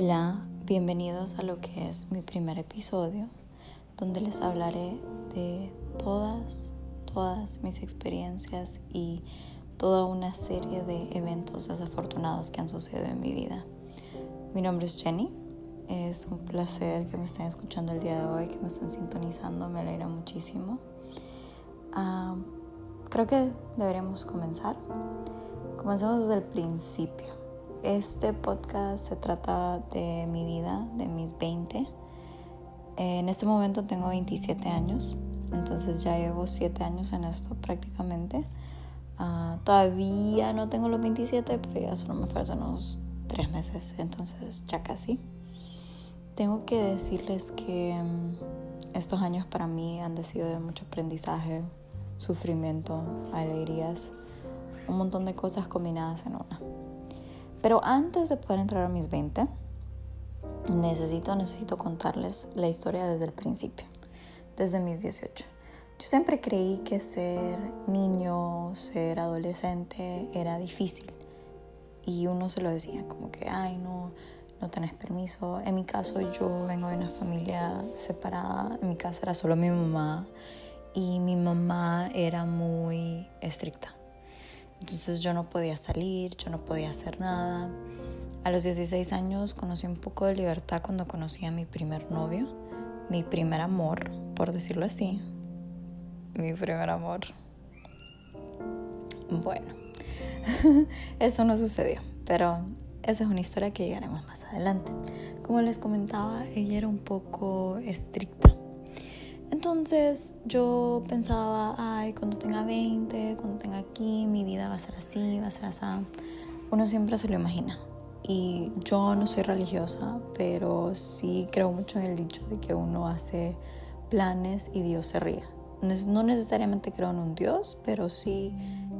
Hola, bienvenidos a lo que es mi primer episodio, donde les hablaré de todas, todas mis experiencias y toda una serie de eventos desafortunados que han sucedido en mi vida. Mi nombre es Jenny, es un placer que me estén escuchando el día de hoy, que me estén sintonizando, me alegra muchísimo. Ah, creo que deberíamos comenzar. Comencemos desde el principio. Este podcast se trata de mi vida, de mis 20. En este momento tengo 27 años, entonces ya llevo 7 años en esto prácticamente. Uh, todavía no tengo los 27, pero ya solo me faltan unos 3 meses, entonces ya casi. Tengo que decirles que um, estos años para mí han sido de mucho aprendizaje, sufrimiento, alegrías, un montón de cosas combinadas en una. Pero antes de poder entrar a mis 20, necesito, necesito contarles la historia desde el principio, desde mis 18. Yo siempre creí que ser niño, ser adolescente era difícil. Y uno se lo decía, como que, ay, no, no tenés permiso. En mi caso, yo vengo de una familia separada. En mi casa era solo mi mamá. Y mi mamá era muy estricta. Entonces yo no podía salir, yo no podía hacer nada. A los 16 años conocí un poco de libertad cuando conocí a mi primer novio, mi primer amor, por decirlo así. Mi primer amor. Bueno, eso no sucedió, pero esa es una historia que llegaremos más adelante. Como les comentaba, ella era un poco estricta entonces yo pensaba, ay, cuando tenga 20, cuando tenga aquí, mi vida va a ser así, va a ser así. Uno siempre se lo imagina. Y yo no soy religiosa, pero sí creo mucho en el dicho de que uno hace planes y Dios se ríe. No necesariamente creo en un Dios, pero sí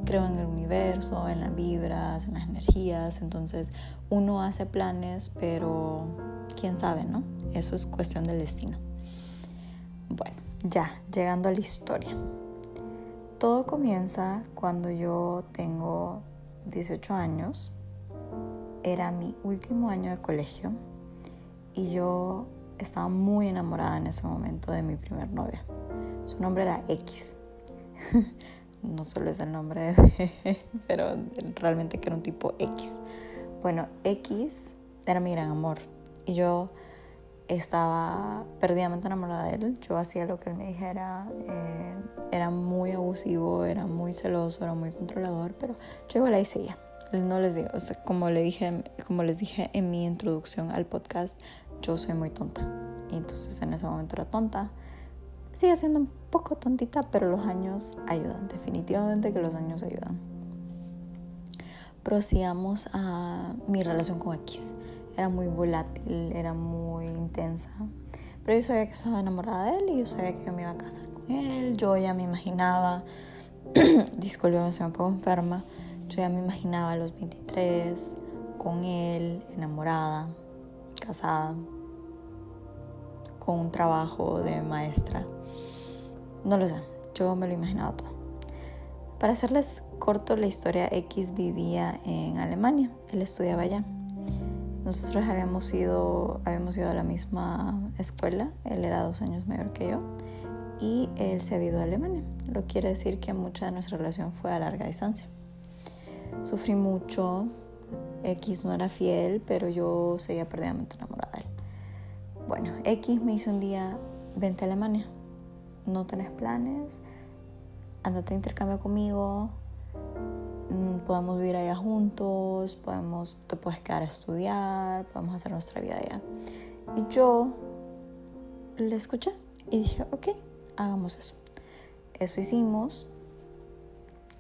creo en el universo, en las vibras, en las energías. Entonces uno hace planes, pero quién sabe, ¿no? Eso es cuestión del destino. Bueno, ya, llegando a la historia. Todo comienza cuando yo tengo 18 años. Era mi último año de colegio y yo estaba muy enamorada en ese momento de mi primer novia. Su nombre era X. no solo es el nombre, pero realmente que era un tipo X. Bueno, X era mi gran amor y yo estaba perdidamente enamorada de él. Yo hacía lo que él me dijera. Eh, era muy abusivo, era muy celoso, era muy controlador, pero yo igual ahí seguía. No les digo, como, le dije, como les dije en mi introducción al podcast, yo soy muy tonta. Y entonces en ese momento era tonta. Sigue siendo un poco tontita, pero los años ayudan. Definitivamente que los años ayudan. Prosigamos a mi relación con X era muy volátil, era muy intensa. Pero yo sabía que estaba enamorada de él y yo sabía que yo me iba a casar con él. Yo ya me imaginaba, disculpe, se me pongo enferma. Yo ya me imaginaba a los 23 con él, enamorada, casada, con un trabajo de maestra. No lo sé, yo me lo imaginaba todo. Para hacerles corto la historia, X vivía en Alemania, él estudiaba allá. Nosotros habíamos ido, habíamos ido a la misma escuela, él era dos años mayor que yo y él se había ido a Alemania. Lo quiere decir que mucha de nuestra relación fue a larga distancia. Sufrí mucho, X no era fiel, pero yo seguía perdidamente enamorada de él. Bueno, X me hizo un día, vente a Alemania, no tenés planes, andate a intercambio conmigo, podemos vivir allá juntos, podemos, te puedes quedar a estudiar, podemos hacer nuestra vida allá. Y yo le escuché y dije, ok, hagamos eso. Eso hicimos.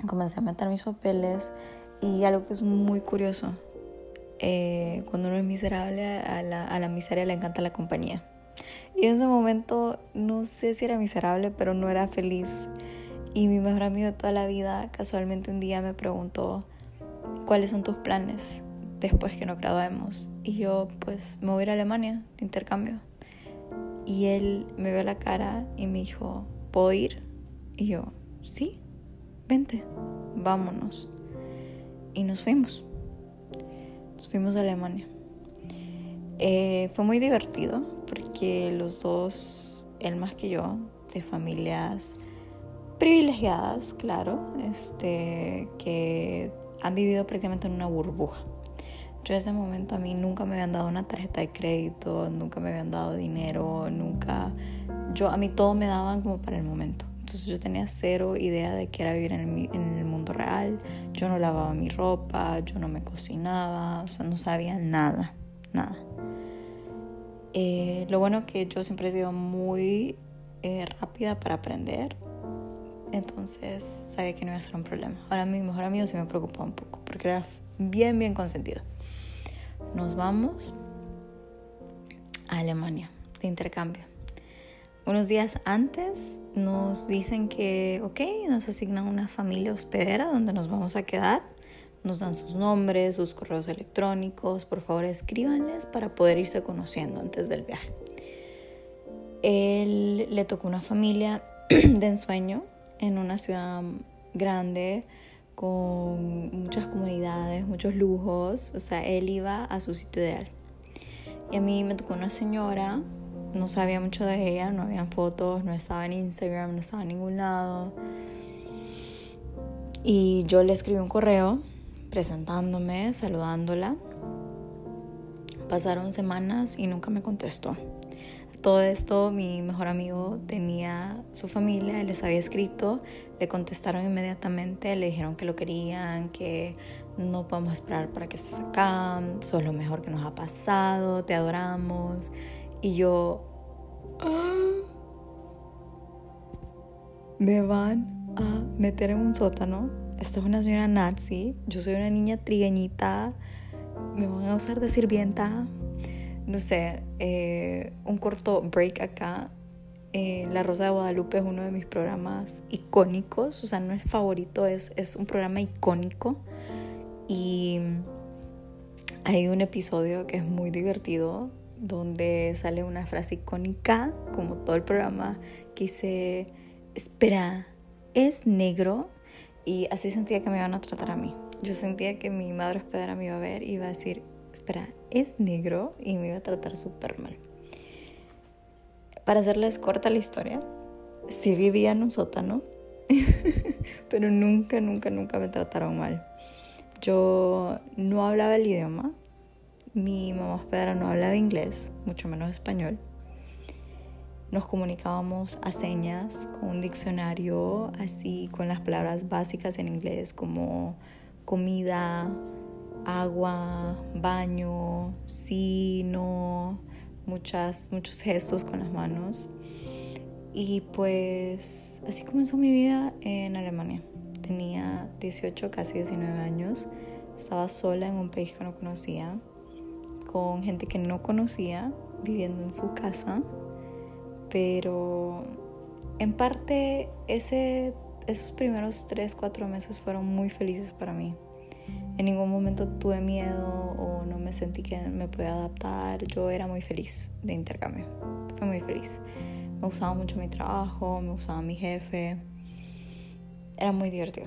Comencé a meter mis papeles y algo que es muy curioso, eh, cuando uno es miserable, a la, a la miseria le encanta la compañía. Y en ese momento no sé si era miserable, pero no era feliz. Y mi mejor amigo de toda la vida casualmente un día me preguntó, ¿cuáles son tus planes después que nos graduemos? Y yo pues me voy a ir a Alemania intercambio. Y él me vio la cara y me dijo, ¿puedo ir? Y yo, sí, vente, vámonos. Y nos fuimos. Nos fuimos a Alemania. Eh, fue muy divertido porque los dos, él más que yo, de familias privilegiadas, claro, este, que han vivido prácticamente en una burbuja. Yo en ese momento a mí nunca me habían dado una tarjeta de crédito, nunca me habían dado dinero, nunca... Yo, a mí todo me daban como para el momento. Entonces yo tenía cero idea de que era vivir en el, mundo real. Yo no lavaba mi ropa, yo no me cocinaba, o sea, no sabía nada, nada. Eh, lo bueno que yo siempre he sido muy eh, rápida para aprender. Entonces sabía que no iba a ser un problema. Ahora mi mejor amigo se me preocupaba un poco porque era bien, bien consentido. Nos vamos a Alemania de intercambio. Unos días antes nos dicen que, ok, nos asignan una familia hospedera donde nos vamos a quedar. Nos dan sus nombres, sus correos electrónicos. Por favor, escríbanles para poder irse conociendo antes del viaje. Él le tocó una familia de ensueño en una ciudad grande con muchas comunidades, muchos lujos. O sea, él iba a su sitio ideal. Y a mí me tocó una señora, no sabía mucho de ella, no habían fotos, no estaba en Instagram, no estaba en ningún lado. Y yo le escribí un correo presentándome, saludándola. Pasaron semanas y nunca me contestó. Todo esto mi mejor amigo tenía su familia, les había escrito, le contestaron inmediatamente, le dijeron que lo querían, que no podemos esperar para que estés acá, sos lo mejor que nos ha pasado, te adoramos. Y yo, ah, me van a meter en un sótano. Esta es una señora nazi, yo soy una niña trigueñita, me van a usar de sirvienta no sé, eh, un corto break acá. Eh, la Rosa de Guadalupe es uno de mis programas icónicos, o sea, no es favorito, es, es un programa icónico. Y hay un episodio que es muy divertido, donde sale una frase icónica, como todo el programa, que dice, espera, ¿es negro? Y así sentía que me iban a tratar a mí. Yo sentía que mi madre hospedera me iba a ver y iba a decir, espera, es negro y me iba a tratar súper mal. Para hacerles corta la historia, sí vivía en un sótano, pero nunca, nunca, nunca me trataron mal. Yo no hablaba el idioma, mi mamá hospedera no hablaba inglés, mucho menos español. Nos comunicábamos a señas con un diccionario, así con las palabras básicas en inglés como comida, agua, baño, sí, no, muchas, muchos gestos con las manos. Y pues así comenzó mi vida en Alemania. Tenía 18, casi 19 años. Estaba sola en un país que no conocía, con gente que no conocía, viviendo en su casa. Pero en parte ese, esos primeros 3, 4 meses fueron muy felices para mí. En ningún momento tuve miedo o no me sentí que me podía adaptar. Yo era muy feliz de intercambio. Fui muy feliz. Me gustaba mucho mi trabajo, me gustaba mi jefe. Era muy divertido.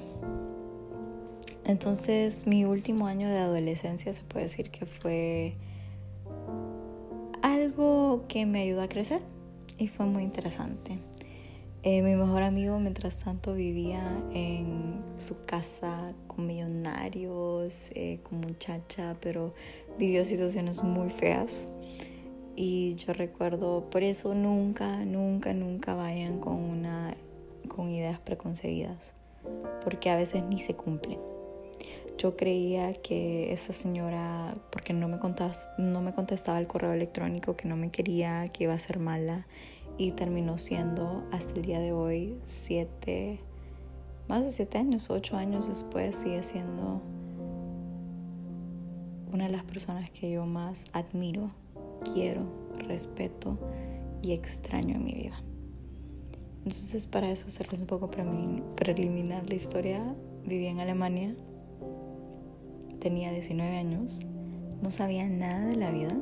Entonces mi último año de adolescencia se puede decir que fue algo que me ayudó a crecer y fue muy interesante. Eh, mi mejor amigo, mientras tanto, vivía en su casa con millonarios, eh, con muchacha, pero vivió situaciones muy feas. Y yo recuerdo, por eso nunca, nunca, nunca vayan con, una, con ideas preconcebidas, porque a veces ni se cumplen. Yo creía que esa señora, porque no me, no me contestaba el correo electrónico, que no me quería, que iba a ser mala y terminó siendo hasta el día de hoy siete, más de siete años, ocho años después, sigue siendo una de las personas que yo más admiro, quiero, respeto y extraño en mi vida. Entonces para eso hacerles un poco preliminar la historia, vivía en Alemania, tenía 19 años, no sabía nada de la vida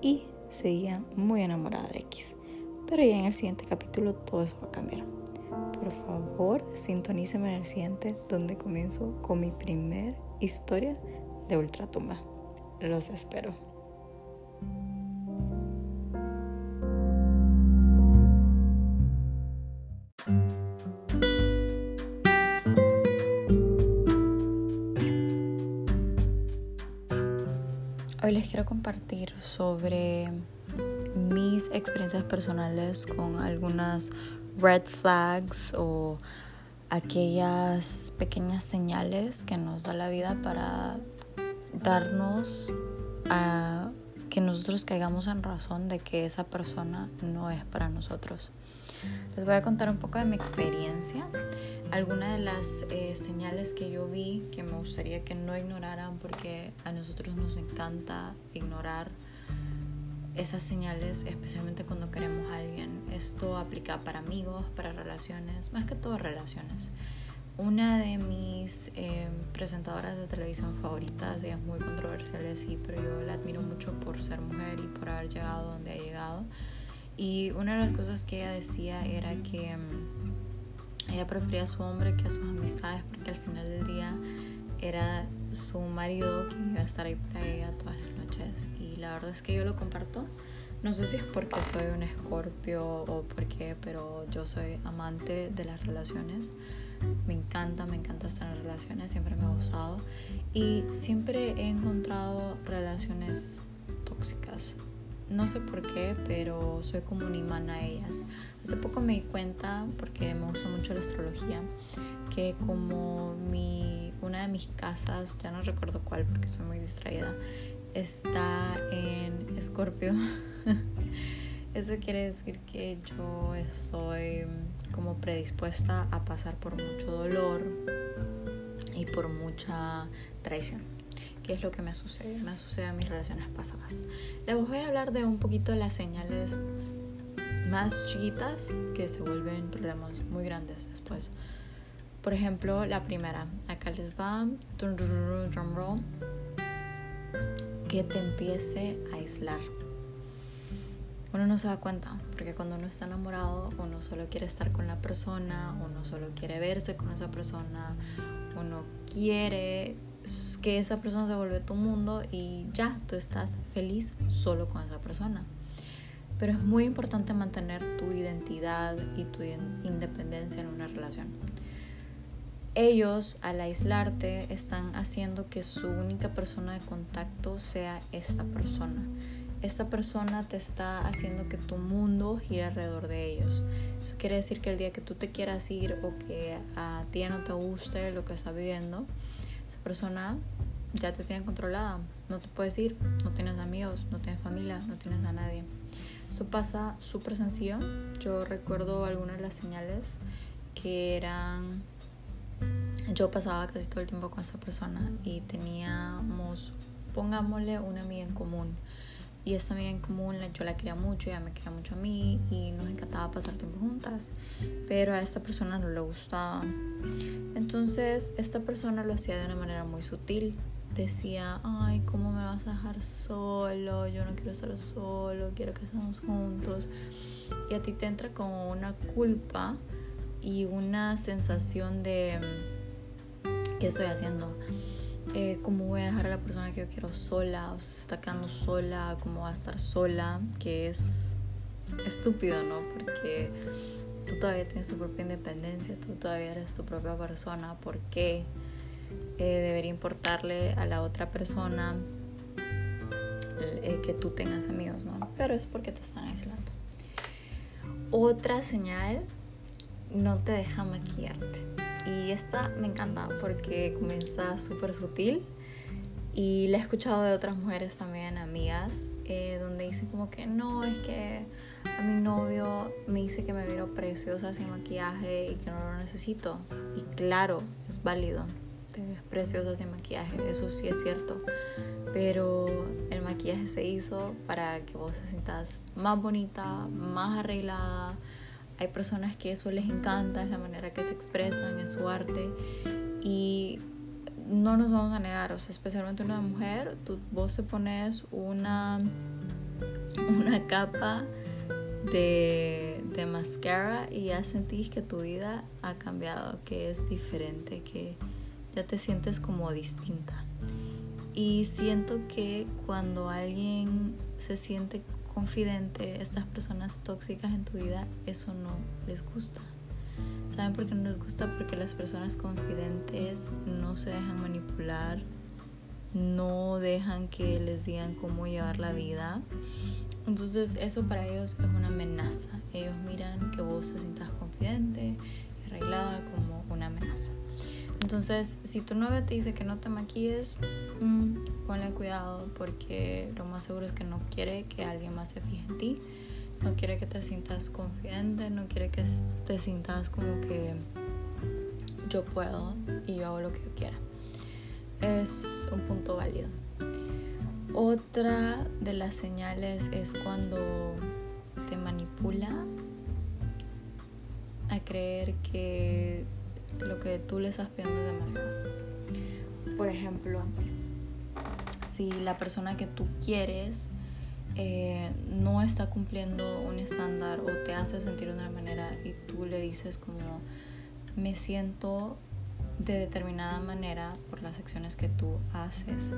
y seguía muy enamorada de X. Pero ya en el siguiente capítulo todo eso va a cambiar. Por favor, sintoníceme en el siguiente donde comienzo con mi primer historia de Ultratumba. Los espero. Hoy les quiero compartir sobre mis experiencias personales con algunas red flags o aquellas pequeñas señales que nos da la vida para darnos a que nosotros caigamos en razón de que esa persona no es para nosotros. Les voy a contar un poco de mi experiencia, algunas de las eh, señales que yo vi que me gustaría que no ignoraran porque a nosotros nos encanta ignorar esas señales, especialmente cuando queremos a alguien. Esto aplica para amigos, para relaciones, más que todo relaciones. Una de mis em, presentadoras de televisión favoritas, ella es muy controversial, sí, pero yo la admiro mucho por ser mujer y por haber llegado donde ha llegado. Y una de las cosas que ella decía era que em, ella prefería a su hombre que a sus amistades porque al final del día era su marido quien iba a estar ahí para ella todas las noches. Y la verdad es que yo lo comparto. No sé si es porque soy un escorpio o por qué, pero yo soy amante de las relaciones me encanta, me encanta estar en relaciones, siempre me ha gustado y siempre he encontrado relaciones tóxicas. No sé por qué, pero soy como un imán a ellas. Hace poco me di cuenta, porque me gusta mucho la astrología, que como mi, una de mis casas, ya no recuerdo cuál porque soy muy distraída, está en Escorpio. Eso quiere decir que yo soy como predispuesta a pasar por mucho dolor y por mucha traición. ¿Qué es lo que me sucede? Me sucede en mis relaciones pasadas. Les voy a hablar de un poquito de las señales más chiquitas que se vuelven problemas muy grandes después. Por ejemplo, la primera, acá les va, drum roll, que te empiece a aislar uno no se da cuenta, porque cuando uno está enamorado, uno solo quiere estar con la persona, uno solo quiere verse con esa persona, uno quiere que esa persona se vuelva tu mundo y ya, tú estás feliz solo con esa persona. Pero es muy importante mantener tu identidad y tu independencia en una relación. Ellos, al aislarte, están haciendo que su única persona de contacto sea esta persona esta persona te está haciendo que tu mundo gire alrededor de ellos. Eso quiere decir que el día que tú te quieras ir o que a ti no te guste lo que estás viviendo, esa persona ya te tiene controlada. No te puedes ir, no tienes amigos, no tienes familia, no tienes a nadie. Eso pasa súper sencillo. Yo recuerdo algunas de las señales que eran... Yo pasaba casi todo el tiempo con esa persona y teníamos, pongámosle, una amiga en común y esta amiga en común yo la quería mucho, ella me quería mucho a mí y nos encantaba pasar tiempo juntas, pero a esta persona no le gustaba. Entonces esta persona lo hacía de una manera muy sutil. Decía, ay, ¿cómo me vas a dejar solo? Yo no quiero estar solo, quiero que estemos juntos. Y a ti te entra como una culpa y una sensación de, ¿qué estoy haciendo? eh, cómo voy a dejar a la persona que yo quiero sola, o se está quedando sola, cómo va a estar sola, que es estúpido, ¿no? Porque tú todavía tienes tu propia independencia, tú todavía eres tu propia persona, ¿por qué eh, debería importarle a la otra persona eh, que tú tengas amigos, ¿no? Pero es porque te están aislando. Otra señal, no te deja maquillarte y esta me encanta porque comienza súper sutil y la he escuchado de otras mujeres también, amigas, eh, donde dicen como que no, es que a mi novio me dice que me veo preciosa sin maquillaje y que no lo necesito. Y claro, es válido, te ves preciosa sin maquillaje, eso sí es cierto. Pero el maquillaje se hizo para que vos te sientas más bonita, más arreglada, hay personas que eso les encanta, es la manera que se expresan, es su arte. Y no nos vamos a negar, o sea, especialmente una mujer, tú, vos te pones una, una capa de, de mascara y ya sentís que tu vida ha cambiado, que es diferente, que ya te sientes como distinta. Y siento que cuando alguien se siente confidente, estas personas tóxicas en tu vida, eso no les gusta. ¿Saben por qué no les gusta? Porque las personas confidentes no se dejan manipular no dejan que les digan cómo llevar la vida. Entonces eso para ellos es una amenaza. Ellos miran que vos te sientas confidente arreglada como una amenaza. Entonces, si tu novia te dice que no te maquilles, mmm, ponle cuidado porque lo más seguro es que no quiere que alguien más se fije en ti. No quiere que te sientas confidente, no quiere que te sientas como que yo puedo y yo hago lo que yo quiera. Es un punto válido. Otra de las señales es cuando te manipula a creer que lo que tú le estás pidiendo es demasiado. Por ejemplo, si la persona que tú quieres eh, no está cumpliendo un estándar o te hace sentir de una manera y tú le dices como me siento de determinada manera por las acciones que tú haces,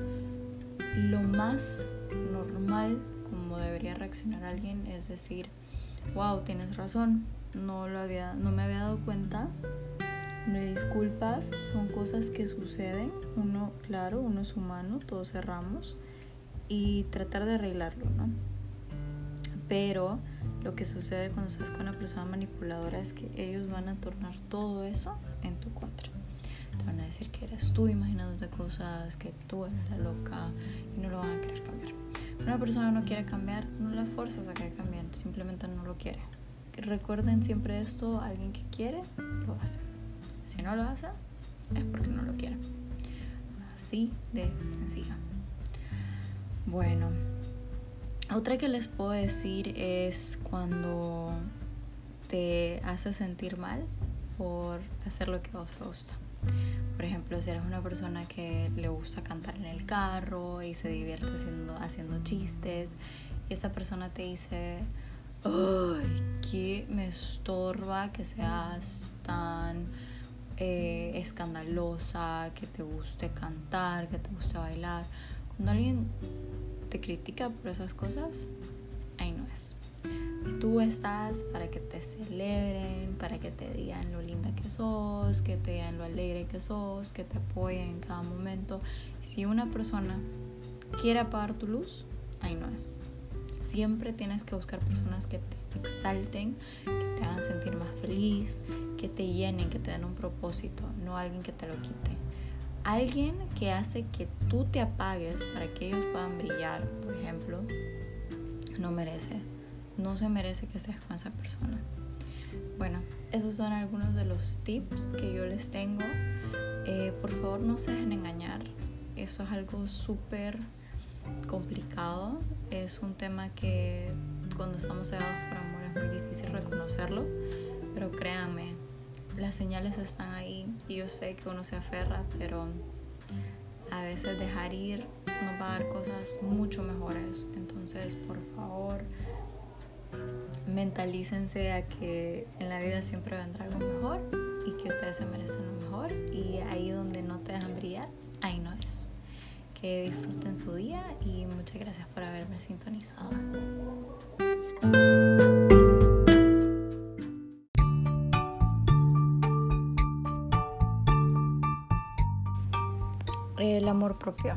lo más normal como debería reaccionar alguien es decir, wow, tienes razón, no, lo había, no me había dado cuenta, me disculpas, son cosas que suceden, uno, claro, uno es humano, todos cerramos, y tratar de arreglarlo, ¿no? Pero lo que sucede cuando estás con una persona manipuladora es que ellos van a tornar todo eso en tu contra. Te van a decir que eres tú imaginándote cosas, que tú eres la loca y no lo van a querer cambiar. una persona no quiere cambiar, no la fuerzas a que cambie, simplemente no lo quiere. Recuerden siempre esto, alguien que quiere, lo hace. Si no lo hace, es porque no lo quiere. Así de sencillo. Bueno, otra que les puedo decir es cuando te hace sentir mal por hacer lo que vos gusta. Por ejemplo, si eres una persona que le gusta cantar en el carro y se divierte haciendo, haciendo chistes, y esa persona te dice, ¡ay, que me estorba que seas tan eh, escandalosa, que te guste cantar, que te guste bailar! Cuando alguien te critica por esas cosas, ahí no es. Tú estás para que te celebren, para que te digan lo linda que sos, que te digan lo alegre que sos, que te apoyen en cada momento. Si una persona quiere apagar tu luz, ahí no es. Siempre tienes que buscar personas que te exalten, que te hagan sentir más feliz, que te llenen, que te den un propósito, no alguien que te lo quite. Alguien que hace que tú te apagues para que ellos puedan brillar, por ejemplo, no merece, no se merece que seas con esa persona. Bueno, esos son algunos de los tips que yo les tengo. Eh, por favor, no se dejen engañar. Eso es algo súper complicado. Es un tema que cuando estamos cegados por muy difícil reconocerlo. Pero créanme, las señales están ahí y yo sé que uno se aferra, pero a veces dejar ir nos va a dar cosas mucho mejores. Entonces, por favor, mentalícense a que en la vida siempre vendrá algo mejor y que ustedes se merecen lo mejor y ahí donde no te dejan brillar, ahí no es. Que disfruten su día y muchas gracias por haberme sintonizado. El amor propio.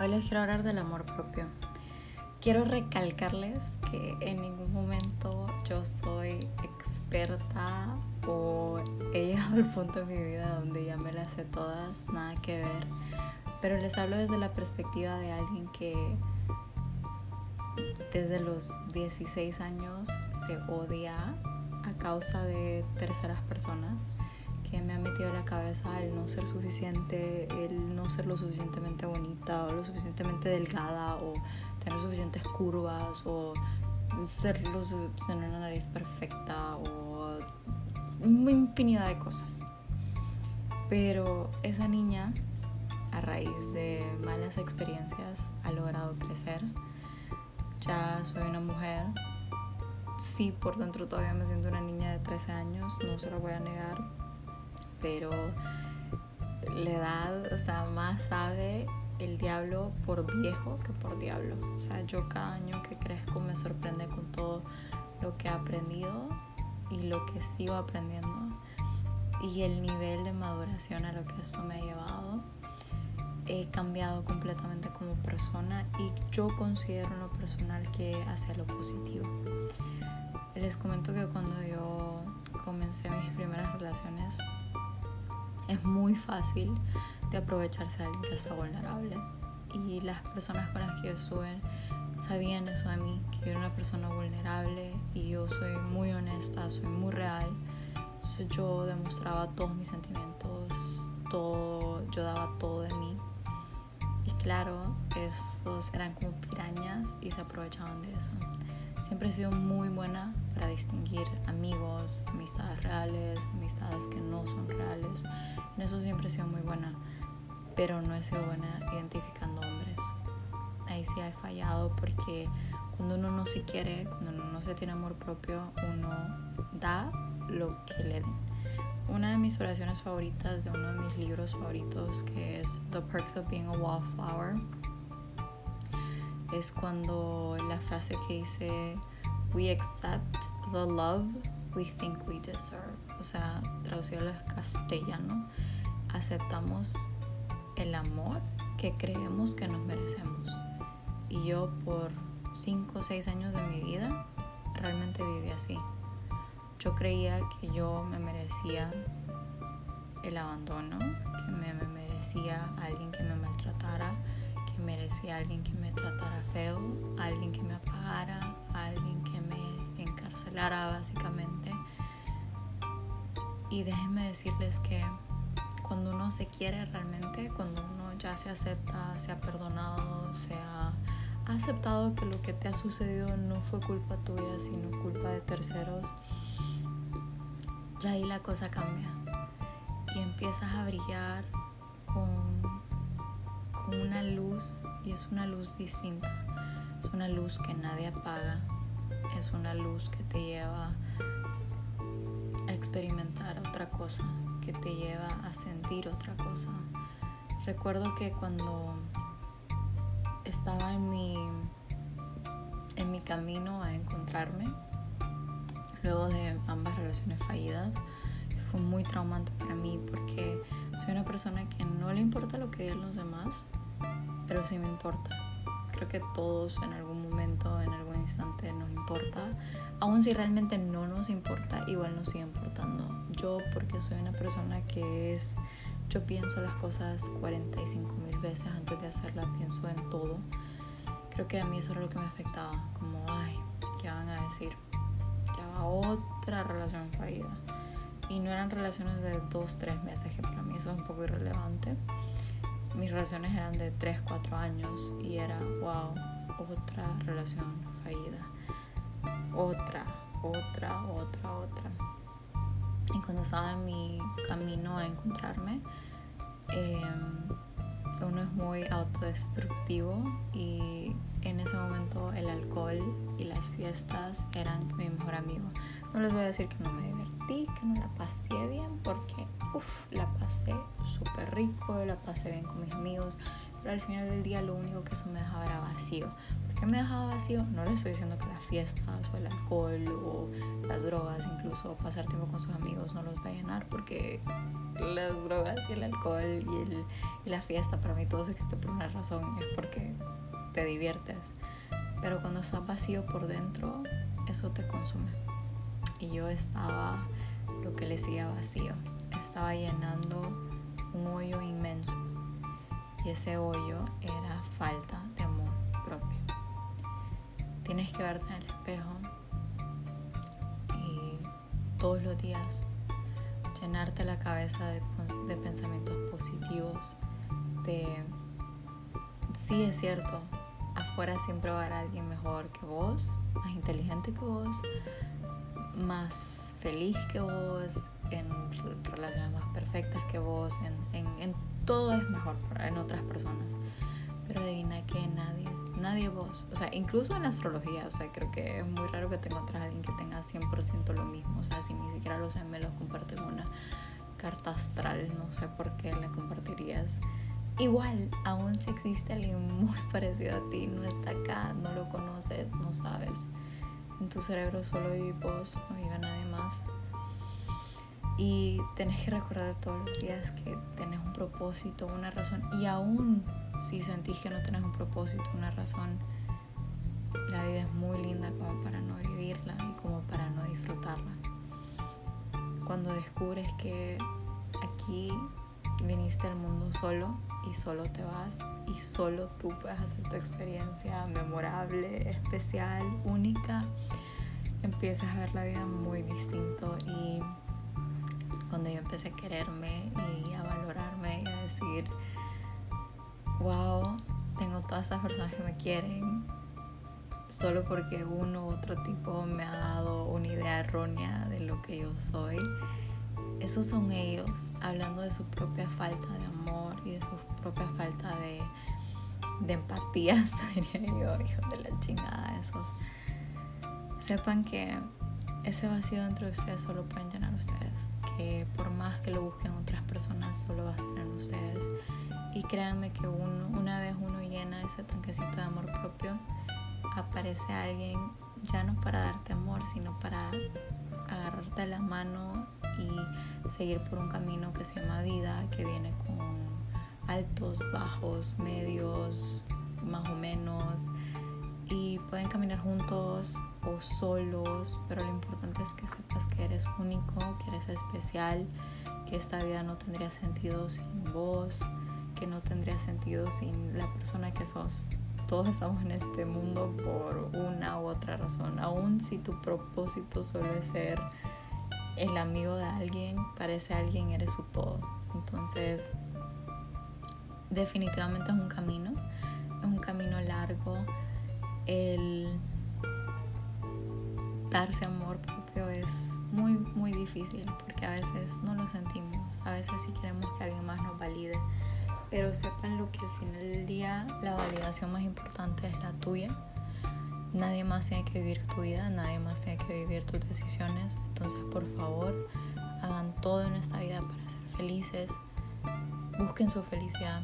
Hoy les quiero hablar del amor propio. Quiero recalcarles que en ningún momento yo soy experta o he llegado al punto de mi vida donde ya me las sé todas, nada que ver. Pero les hablo desde la perspectiva de alguien que desde los 16 años se odia a causa de terceras personas que me ha metido en la cabeza el no ser suficiente, el no ser lo suficientemente bonita o lo suficientemente delgada o tener suficientes curvas o ser tener una nariz perfecta o una infinidad de cosas. Pero esa niña, a raíz de malas experiencias, ha logrado crecer. Ya soy una mujer. Sí, por dentro todavía me siento una niña de 13 años, no se lo voy a negar pero la edad, o sea, más sabe el diablo por viejo que por diablo. O sea, yo cada año que crezco me sorprende con todo lo que he aprendido y lo que sigo aprendiendo y el nivel de maduración a lo que eso me ha llevado. he cambiado completamente como persona y yo considero lo personal que hacia lo positivo. Les comento que cuando yo comencé mis primeras relaciones es muy fácil de aprovecharse de alguien que está vulnerable y las personas con las que yo estuve sabían eso de mí, que yo era una persona vulnerable y yo soy muy honesta, soy muy real. Entonces yo demostraba todos mis sentimientos, todo, yo daba todo de mí claro, esos eran como pirañas y se aprovechaban de eso. Siempre he sido muy buena para distinguir amigos, amistades reales, amistades que no son reales. En eso siempre he sido muy buena, pero no he sido buena identificando hombres. Ahí sí he fallado porque cuando uno no se quiere, cuando uno no se tiene amor propio, uno da lo que le den una de mis oraciones favoritas de uno de mis libros favoritos, que es The Perks of Being a Wallflower, es cuando la frase que dice, We accept the love we think we deserve. O sea, traducido al castellano, aceptamos el amor que creemos que nos merecemos. Y yo por 5 o 6 años de mi vida realmente viví así. Yo creía que yo me merecía el abandono, que me, merecía alguien que me maltratara, merecía alguien que me tratara feo, alguien que me apagara, alguien que me encarcelara básicamente. Y déjenme decirles que cuando uno se quiere realmente, cuando uno ya se acepta, se ha perdonado, se ha aceptado que lo que te ha sucedido no fue culpa tuya, sino culpa de terceros, ya ahí la cosa cambia y empiezas a brillar con, una luz y es una luz distinta. Es una luz que nadie apaga, es una luz que te lleva a experimentar otra cosa, que te lleva a sentir otra cosa. Recuerdo que cuando estaba en mi, en mi camino a encontrarme, luego de ambas relaciones fallidas. Fue muy traumante para mí porque soy una persona que no le importa lo que digan los demás, pero sí me importa. Creo que todos en algún momento, en algún instante nos importa. Aun si realmente no nos importa, igual nos sigue importando. Yo porque soy una persona que es, yo pienso las cosas 45 mil veces antes de hacerlas, pienso en todo. Creo que a mí eso era lo que me afectaba, como, ay, ¿qué van a decir? otra relación fallida. Y no eran relaciones de dos, tres meses, que para mí eso es un poco irrelevante. Mis relaciones eran de tres, cuatro años y era, wow, otra relación fallida. Otra, otra, otra, otra. Y cuando estaba en mi camino a encontrarme, em, uno es muy autodestructivo y en ese momento el alcohol y las fiestas eran mi mejor amigo. No les voy a decir que no me divertí, que no la pasé bien, porque uff, la pasé súper rico, la pasé bien con mis amigos, pero al final del día lo único que eso me dejaba era vacío. ¿Por qué me dejaba vacío? No les estoy diciendo que las fiestas o el alcohol o las drogas, incluso pasar tiempo con sus amigos no los va a llenar, porque las drogas y el alcohol y, el, y la fiesta para mí todo existe por una razón, es porque te diviertes. Pero cuando estás vacío por dentro, eso te consume. Y yo estaba lo que le decía vacío. Estaba llenando un hoyo inmenso. Y ese hoyo era falta de amor propio. Tienes que verte en el espejo y todos los días llenarte la cabeza de, de pensamientos positivos, de sí es cierto, afuera siempre va a haber alguien mejor que vos, más inteligente que vos, más feliz que vos, en relaciones más perfectas que vos, en, en, todo es mejor en otras personas. Pero adivina que nadie, nadie vos, o sea, incluso en astrología, o sea, creo que es muy raro que te encuentres alguien que tenga 100% lo mismo, o sea, si ni siquiera los gemelos comparten una carta astral, no sé por qué la compartirías Igual, aún si existe alguien muy parecido a ti, no está acá, no lo conoces, no sabes. En tu cerebro solo vive vos, no vive nadie más. Y tenés que recordar todos los días que tenés un propósito, una razón. Y aún si sentís que no tenés un propósito, una razón, la vida es muy linda como para no vivirla y como para no disfrutarla. Cuando descubres que aquí viniste al mundo solo y solo te vas y solo tú puedes hacer tu experiencia memorable, especial, única, empiezas a ver la vida muy distinto y cuando yo empecé a quererme y a valorarme y a decir, wow, tengo todas esas personas que me quieren, solo porque uno u otro tipo me ha dado una idea errónea de lo que yo soy. Esos son ellos hablando de su propia falta de amor y de su propia falta de, de empatía, diría yo, hijo de la chingada, esos. Sepan que ese vacío dentro de ustedes solo pueden llenar ustedes, que por más que lo busquen otras personas, solo va a estar en ustedes. Y créanme que uno, una vez uno llena ese tanquecito de amor propio, aparece alguien ya no para darte amor, sino para agarrarte la mano y seguir por un camino que se llama vida, que viene con altos, bajos, medios, más o menos, y pueden caminar juntos o solos, pero lo importante es que sepas que eres único, que eres especial, que esta vida no tendría sentido sin vos, que no tendría sentido sin la persona que sos. Todos estamos en este mundo por una u otra razón, aun si tu propósito suele ser el amigo de alguien, para ese alguien eres su todo. Entonces, definitivamente es un camino, es un camino largo el darse amor propio es muy, muy difícil porque a veces no lo sentimos, a veces sí queremos que alguien más nos valide, pero sepan lo que al final del día la validación más importante es la tuya. Nadie más tiene que vivir tu vida, nadie más tiene que vivir tus decisiones, entonces por favor hagan todo en esta vida para ser felices, busquen su felicidad,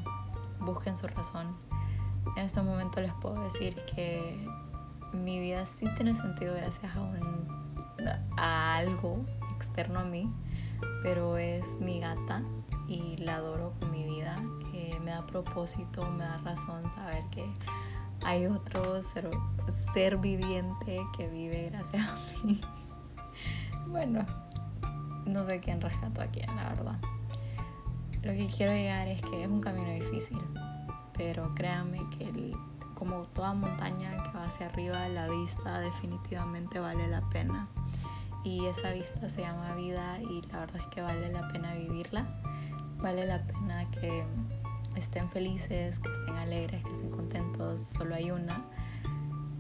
busquen su razón en este momento les puedo decir que mi vida sí tiene sentido gracias a, un, a algo externo a mí, pero es mi gata y la adoro con mi vida. que me da propósito, me da razón saber que hay otro ser, ser viviente que vive gracias a mí. bueno, no sé quién rescató a quién, la verdad. Lo que quiero llegar es que es un camino difícil pero créanme que como toda montaña que va hacia arriba, la vista definitivamente vale la pena. Y esa vista se llama vida y la verdad es que vale la pena vivirla. Vale la pena que estén felices, que estén alegres, que estén contentos. Solo hay una.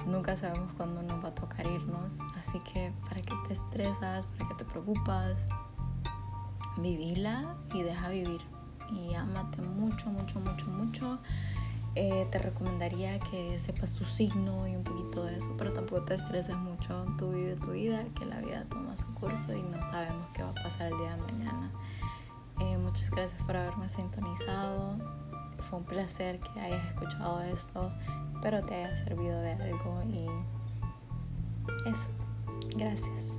Nunca sabemos cuándo nos va a tocar irnos. Así que para qué te estresas, para qué te preocupas, vivila y deja vivir y ámate mucho, mucho, mucho, mucho. Eh, te recomendaría que sepas tu signo y un poquito de eso, pero tampoco te estreses mucho. Tú vive tu vida, que la vida toma su curso y no sabemos qué va a pasar el día de mañana. Eh, muchas gracias por haberme sintonizado. Fue un placer que hayas escuchado esto. Espero te haya servido de algo y eso. Gracias.